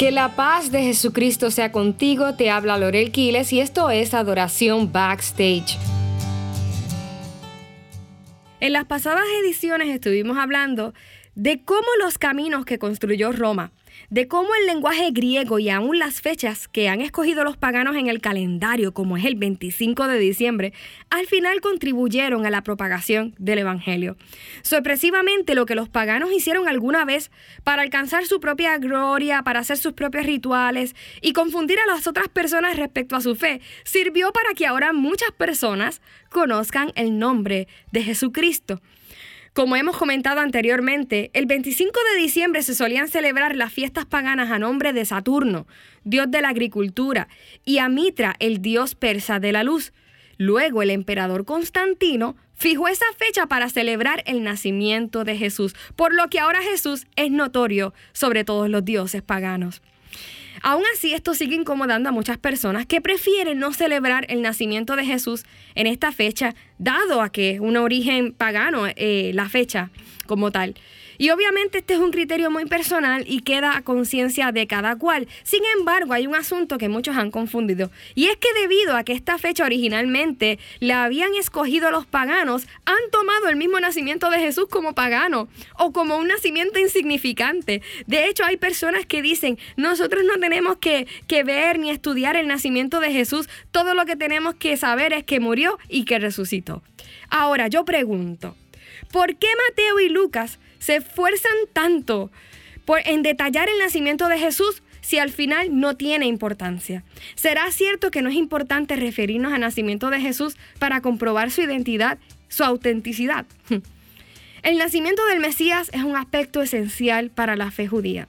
Que la paz de Jesucristo sea contigo, te habla Lorel Quiles y esto es Adoración Backstage. En las pasadas ediciones estuvimos hablando de cómo los caminos que construyó Roma de cómo el lenguaje griego y aún las fechas que han escogido los paganos en el calendario, como es el 25 de diciembre, al final contribuyeron a la propagación del Evangelio. Sorpresivamente, lo que los paganos hicieron alguna vez para alcanzar su propia gloria, para hacer sus propios rituales y confundir a las otras personas respecto a su fe, sirvió para que ahora muchas personas conozcan el nombre de Jesucristo. Como hemos comentado anteriormente, el 25 de diciembre se solían celebrar las fiestas paganas a nombre de Saturno, dios de la agricultura, y a Mitra, el dios persa de la luz. Luego el emperador Constantino fijó esa fecha para celebrar el nacimiento de Jesús, por lo que ahora Jesús es notorio sobre todos los dioses paganos. Aún así, esto sigue incomodando a muchas personas que prefieren no celebrar el nacimiento de Jesús en esta fecha, dado a que es un origen pagano eh, la fecha como tal. Y obviamente este es un criterio muy personal y queda a conciencia de cada cual. Sin embargo, hay un asunto que muchos han confundido. Y es que debido a que esta fecha originalmente la habían escogido los paganos, han tomado el mismo nacimiento de Jesús como pagano o como un nacimiento insignificante. De hecho, hay personas que dicen, nosotros no tenemos que, que ver ni estudiar el nacimiento de Jesús. Todo lo que tenemos que saber es que murió y que resucitó. Ahora, yo pregunto, ¿por qué Mateo y Lucas se esfuerzan tanto por, en detallar el nacimiento de Jesús si al final no tiene importancia? ¿Será cierto que no es importante referirnos al nacimiento de Jesús para comprobar su identidad, su autenticidad? El nacimiento del Mesías es un aspecto esencial para la fe judía,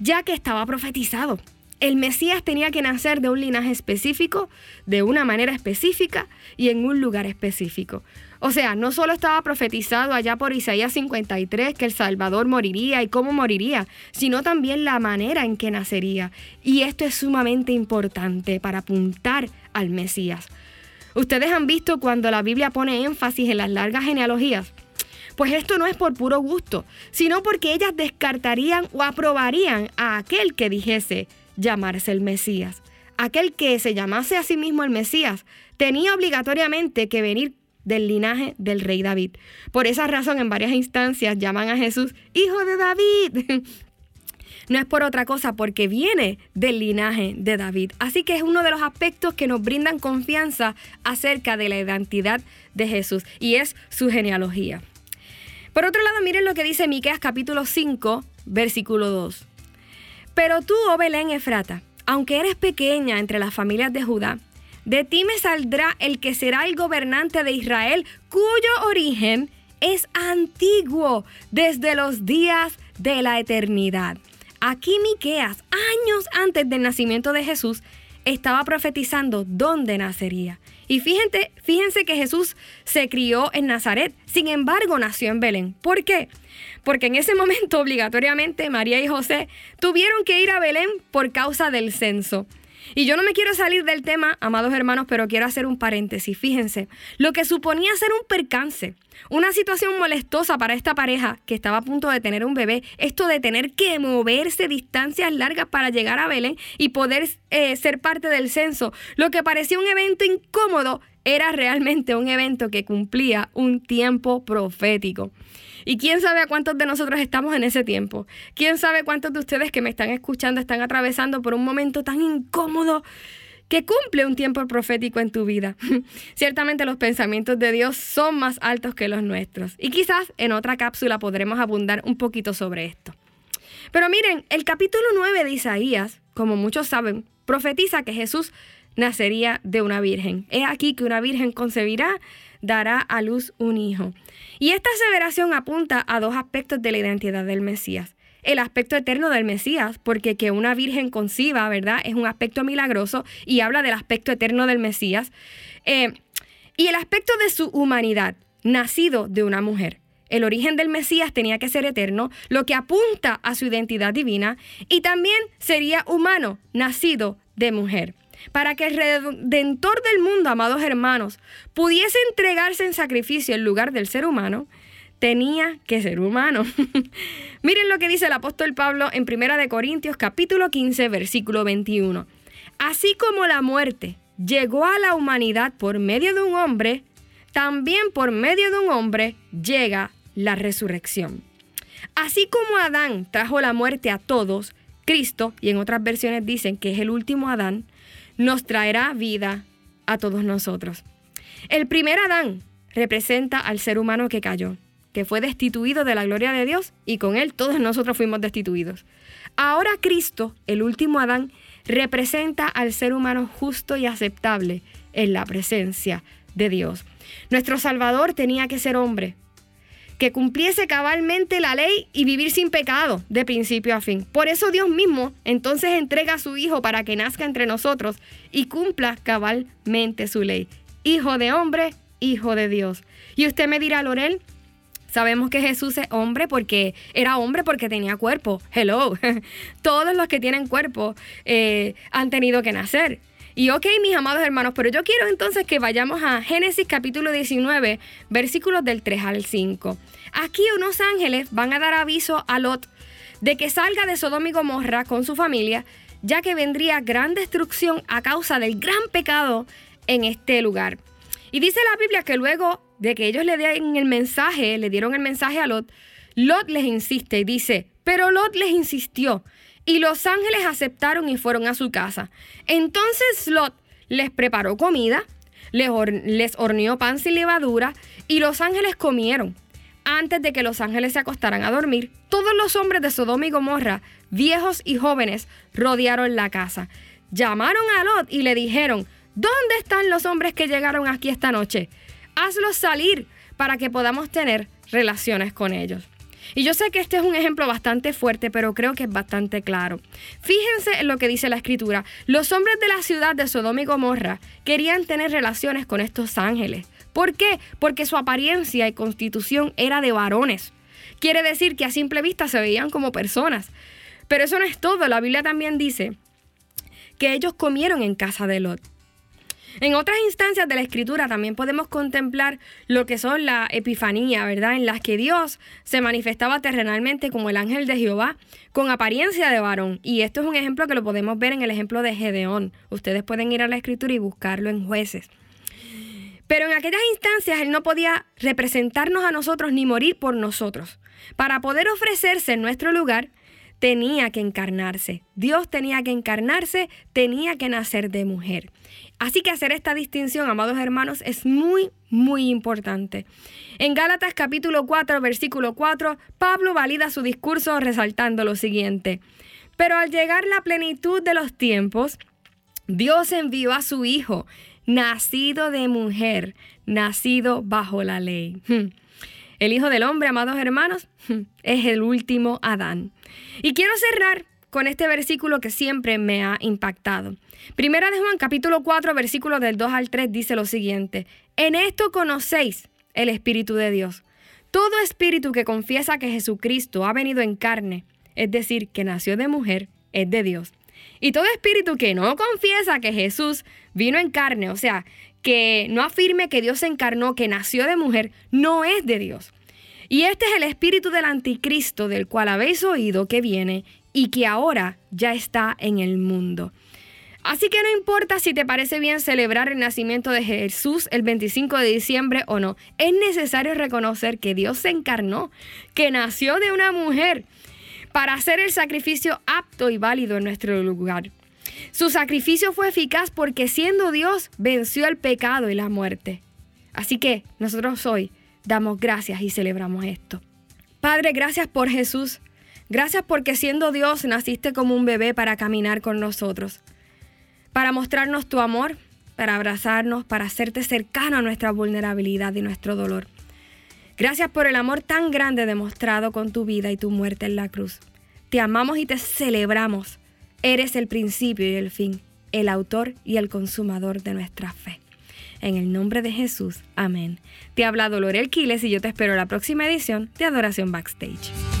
ya que estaba profetizado. El Mesías tenía que nacer de un linaje específico, de una manera específica y en un lugar específico. O sea, no solo estaba profetizado allá por Isaías 53 que el Salvador moriría y cómo moriría, sino también la manera en que nacería. Y esto es sumamente importante para apuntar al Mesías. Ustedes han visto cuando la Biblia pone énfasis en las largas genealogías. Pues esto no es por puro gusto, sino porque ellas descartarían o aprobarían a aquel que dijese llamarse el Mesías. Aquel que se llamase a sí mismo el Mesías tenía obligatoriamente que venir del linaje del rey David. Por esa razón, en varias instancias llaman a Jesús Hijo de David. No es por otra cosa, porque viene del linaje de David. Así que es uno de los aspectos que nos brindan confianza acerca de la identidad de Jesús y es su genealogía. Por otro lado, miren lo que dice Miqueas capítulo 5, versículo 2. Pero tú, oh Belén Efrata, aunque eres pequeña entre las familias de Judá, de ti me saldrá el que será el gobernante de Israel, cuyo origen es antiguo desde los días de la eternidad. Aquí Miqueas, años antes del nacimiento de Jesús, estaba profetizando dónde nacería. Y fíjense, fíjense que Jesús se crió en Nazaret, sin embargo nació en Belén. ¿Por qué? Porque en ese momento obligatoriamente María y José tuvieron que ir a Belén por causa del censo. Y yo no me quiero salir del tema, amados hermanos, pero quiero hacer un paréntesis. Fíjense, lo que suponía ser un percance, una situación molestosa para esta pareja que estaba a punto de tener un bebé, esto de tener que moverse distancias largas para llegar a Belén y poder eh, ser parte del censo, lo que parecía un evento incómodo, era realmente un evento que cumplía un tiempo profético. Y quién sabe a cuántos de nosotros estamos en ese tiempo. Quién sabe cuántos de ustedes que me están escuchando están atravesando por un momento tan incómodo que cumple un tiempo profético en tu vida. Ciertamente los pensamientos de Dios son más altos que los nuestros. Y quizás en otra cápsula podremos abundar un poquito sobre esto. Pero miren, el capítulo 9 de Isaías, como muchos saben, profetiza que Jesús nacería de una virgen. Es aquí que una virgen concebirá dará a luz un hijo. Y esta aseveración apunta a dos aspectos de la identidad del Mesías. El aspecto eterno del Mesías, porque que una virgen conciba, ¿verdad? Es un aspecto milagroso y habla del aspecto eterno del Mesías. Eh, y el aspecto de su humanidad, nacido de una mujer. El origen del Mesías tenía que ser eterno, lo que apunta a su identidad divina, y también sería humano, nacido de mujer para que el Redentor del mundo, amados hermanos, pudiese entregarse en sacrificio en lugar del ser humano, tenía que ser humano. Miren lo que dice el apóstol Pablo en 1 de Corintios capítulo 15 versículo 21. Así como la muerte llegó a la humanidad por medio de un hombre, también por medio de un hombre llega la resurrección. Así como Adán trajo la muerte a todos, Cristo, y en otras versiones dicen que es el último Adán, nos traerá vida a todos nosotros. El primer Adán representa al ser humano que cayó que fue destituido de la gloria de Dios y con él todos nosotros fuimos destituidos. Ahora Cristo, el último Adán, representa al ser humano justo y aceptable en la presencia de Dios. Nuestro Salvador tenía que ser hombre, que cumpliese cabalmente la ley y vivir sin pecado de principio a fin. Por eso Dios mismo entonces entrega a su Hijo para que nazca entre nosotros y cumpla cabalmente su ley. Hijo de hombre, hijo de Dios. Y usted me dirá, Lorel, Sabemos que Jesús es hombre porque era hombre porque tenía cuerpo. Hello. Todos los que tienen cuerpo eh, han tenido que nacer. Y ok, mis amados hermanos, pero yo quiero entonces que vayamos a Génesis capítulo 19, versículos del 3 al 5. Aquí unos ángeles van a dar aviso a Lot de que salga de Sodoma y Gomorra con su familia, ya que vendría gran destrucción a causa del gran pecado en este lugar. Y dice la Biblia que luego de que ellos le den el mensaje, le dieron el mensaje a Lot, Lot les insiste y dice, pero Lot les insistió y los ángeles aceptaron y fueron a su casa. Entonces Lot les preparó comida, les, horneó pan sin levadura y los ángeles comieron. Antes de que los ángeles se acostaran a dormir, todos los hombres de Sodoma y Gomorra, viejos y jóvenes, rodearon la casa. Llamaron a Lot y le dijeron, ¿dónde están los hombres que llegaron aquí esta noche? hazlos salir para que podamos tener relaciones con ellos. Y yo sé que este es un ejemplo bastante fuerte, pero creo que es bastante claro. Fíjense en lo que dice la escritura. Los hombres de la ciudad de Sodoma y Gomorra querían tener relaciones con estos ángeles. ¿Por qué? Porque su apariencia y constitución era de varones. Quiere decir que a simple vista se veían como personas. Pero eso no es todo. La Biblia también dice que ellos comieron en casa de Lot. En otras instancias de la escritura también podemos contemplar lo que son la epifanía, ¿verdad? En las que Dios se manifestaba terrenalmente como el ángel de Jehová con apariencia de varón. Y esto es un ejemplo que lo podemos ver en el ejemplo de Gedeón. Ustedes pueden ir a la escritura y buscarlo en jueces. Pero en aquellas instancias Él no podía representarnos a nosotros ni morir por nosotros. Para poder ofrecerse en nuestro lugar, tenía que encarnarse. Dios tenía que encarnarse, tenía que nacer de mujer. Así que hacer esta distinción, amados hermanos, es muy, muy importante. En Gálatas capítulo 4, versículo 4, Pablo valida su discurso resaltando lo siguiente. Pero al llegar la plenitud de los tiempos, Dios envió a su Hijo, nacido de mujer, nacido bajo la ley. Hmm. El Hijo del Hombre, amados hermanos, hmm, es el último Adán. Y quiero cerrar con este versículo que siempre me ha impactado. Primera de Juan capítulo 4 versículos del 2 al 3 dice lo siguiente, en esto conocéis el Espíritu de Dios. Todo espíritu que confiesa que Jesucristo ha venido en carne, es decir, que nació de mujer, es de Dios. Y todo espíritu que no confiesa que Jesús vino en carne, o sea, que no afirme que Dios se encarnó, que nació de mujer, no es de Dios. Y este es el espíritu del anticristo del cual habéis oído que viene y que ahora ya está en el mundo. Así que no importa si te parece bien celebrar el nacimiento de Jesús el 25 de diciembre o no, es necesario reconocer que Dios se encarnó, que nació de una mujer para hacer el sacrificio apto y válido en nuestro lugar. Su sacrificio fue eficaz porque siendo Dios venció el pecado y la muerte. Así que nosotros hoy damos gracias y celebramos esto. Padre, gracias por Jesús. Gracias porque siendo Dios naciste como un bebé para caminar con nosotros, para mostrarnos tu amor, para abrazarnos, para hacerte cercano a nuestra vulnerabilidad y nuestro dolor. Gracias por el amor tan grande demostrado con tu vida y tu muerte en la cruz. Te amamos y te celebramos. Eres el principio y el fin, el autor y el consumador de nuestra fe. En el nombre de Jesús, amén. Te ha hablado Lorel Quiles y yo te espero en la próxima edición de Adoración Backstage.